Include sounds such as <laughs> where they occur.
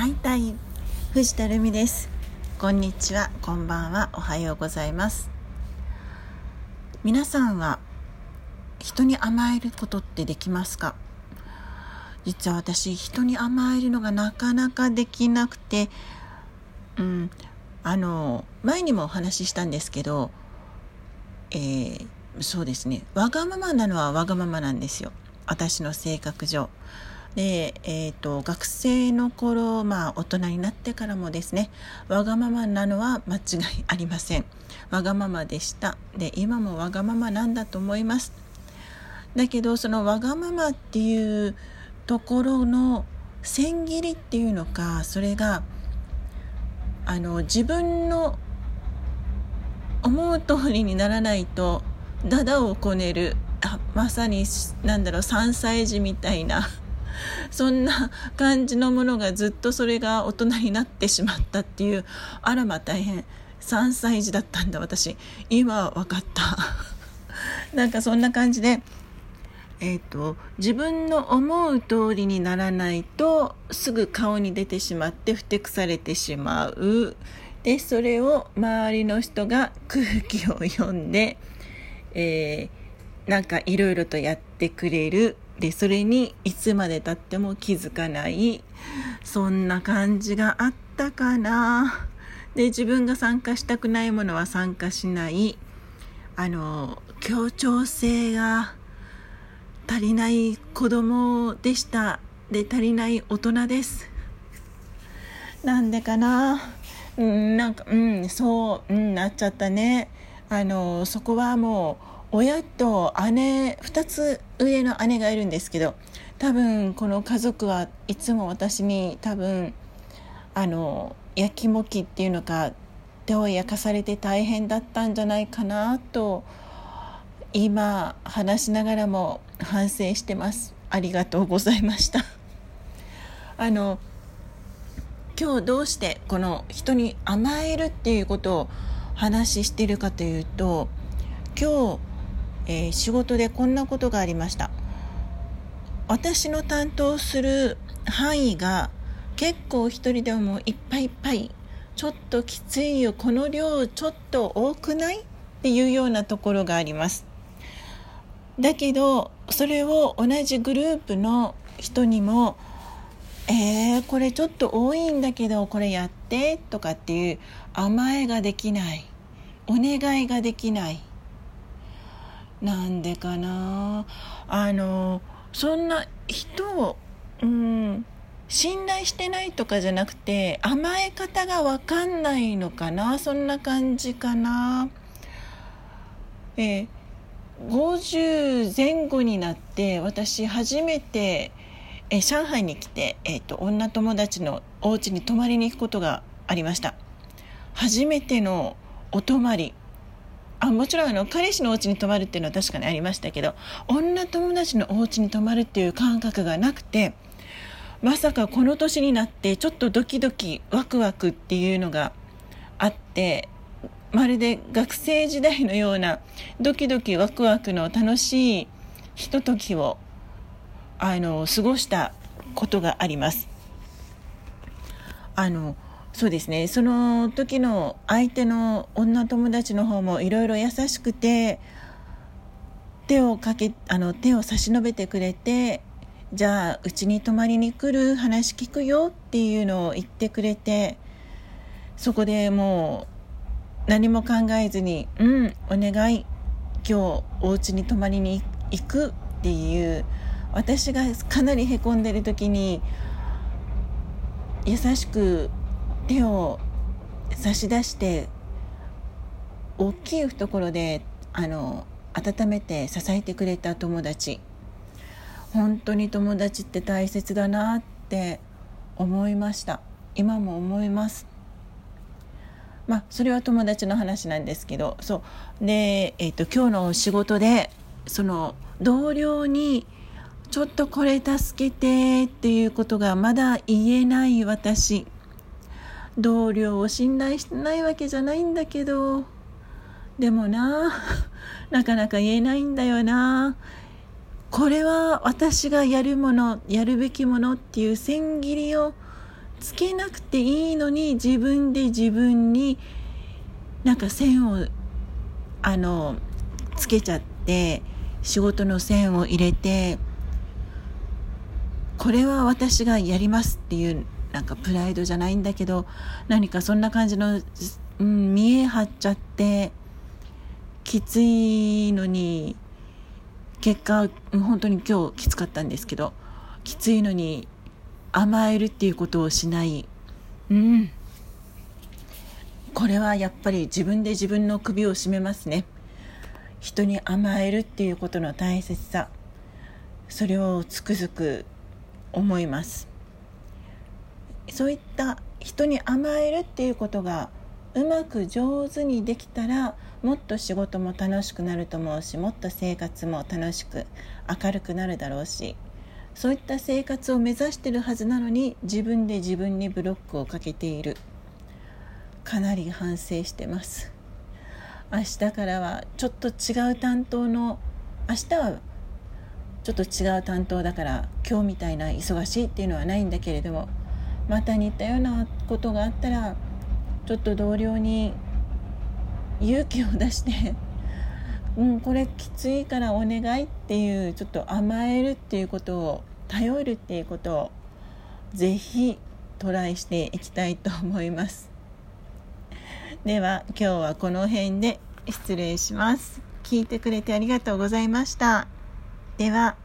はいたい藤田るみです。こんにちはこんばんはおはようございます。皆さんは人に甘えることってできますか？実は私人に甘えるのがなかなかできなくてうんあの前にもお話ししたんですけどえー、そうですねわがままなのはわがままなんですよ。私の性格上。で、えーと、学生の頃、まあ、大人になってからもですねわがままなのは間違いありません。わがままでした。で今もわがままなんだと思います。だけどそのわがままっていうところの千切りっていうのかそれがあの自分の思う通りにならないとダダをこねるあまさになんだろう3歳児みたいな <laughs> そんな感じのものがずっとそれが大人になってしまったっていうあらま大変。3歳児だったんだ私。今分かった。<laughs> なんかそんな感じでえーと、自分の思う通りにならないとすぐ顔に出てしまってふてくされてしまう。でそれを周りの人が空気を読んで、えー、なんかいろいろとやってくれる。でそれにいつまでたっても気づかない。そんな感じがあったかな。で自分が参加したくないものは参加しない。あの協調性が足りない子供でした。で足りない大人です。なんでかな。うんなんかうんそう、うん、なっちゃったね。あのそこはもう親と姉2つ上の姉がいるんですけど多分この家族はいつも私に多分あのやきもきっていうのか手を焼かされて大変だったんじゃないかなと今話しながらも反省してます。ありがとうございました。<laughs> あの今日どうしてこの人に甘えるっていうことを話してるかというと今日、えー、仕事でこんなことがありました。私の担当する範囲が結構一人でもいっぱいいっぱい。ちょっときついよこの量ちょっと多くない？っていうようなところがあります。だけどそれを同じグループの人にもえー、これちょっと多いんだけどこれやってとかっていう甘えができない。お願いができない。なんでかな。あのそんな人をうん信頼してないとかじゃなくて甘え方が分かんないのかな。そんな感じかな。え50前後になって私初めてえ上海に来て、えーと、女友達のお家に泊まりに行くことがありました。初めてのお泊まり。あもちろんあの彼氏のお家に泊まるっていうのは確かにありましたけど女友達のお家に泊まるっていう感覚がなくてまさかこの年になってちょっとドキドキワクワクっていうのがあってまるで学生時代のようなドキドキワクワクの楽しいひとときをあの過ごしたことがあります。あのそうですねその時の相手の女友達の方もいろいろ優しくて手をかけあの手を差し伸べてくれてじゃあうちに泊まりに来る話聞くよっていうのを言ってくれてそこでもう何も考えずに「うんお願い今日お家に泊まりに行く」っていう私がかなりへこんでる時に優しく手を差し出して大きい懐であの温めて支えてくれた友達。本当に友達って大切だなって思いました。今も思います。まあ、それは友達の話なんですけど。そう。で、えーと、今日の仕事でその同僚にちょっとこれ助けてっていうことがまだ言えない私。同僚を信頼してないわけじゃないんだけど。でもな <laughs> なかなか言えないんだよな。これは私がやるものやるべきものっていう千切りをつけなくていいのに自分で自分になんか線をあのつけちゃって仕事の線を入れてこれは私がやりますっていうなんかプライドじゃないんだけど何かそんな感じの、うん、見え張っちゃってきついのに結果本当に今日きつかったんですけどきついのに甘えるっていうことをしない。うん。これはやっぱり自分で自分の首を絞めますね。人に甘えるっていうことの大切さ。それをつくづく思います。そういった人に甘えるっていうことがうまく上手にできたらもっと仕事も楽しくなると思うしもっと生活も楽しく明るくなるだろうしそういった生活を目指してるはずなのに自分で自分にブロックをかけている。かなり反省してます。明日からはちょっと違う担当の明日はちょっと違う担当だから今日みたいな忙しいっていうのはないんだけれどもまた似たようなことがあったらちょっと同僚に勇気を出してうん、これきついからお願いっていうちょっと甘えるっていうことを頼るっていうことをぜひトライしていきたいと思います。では今日はこの辺で失礼します。聞いてくれてありがとうございました。では。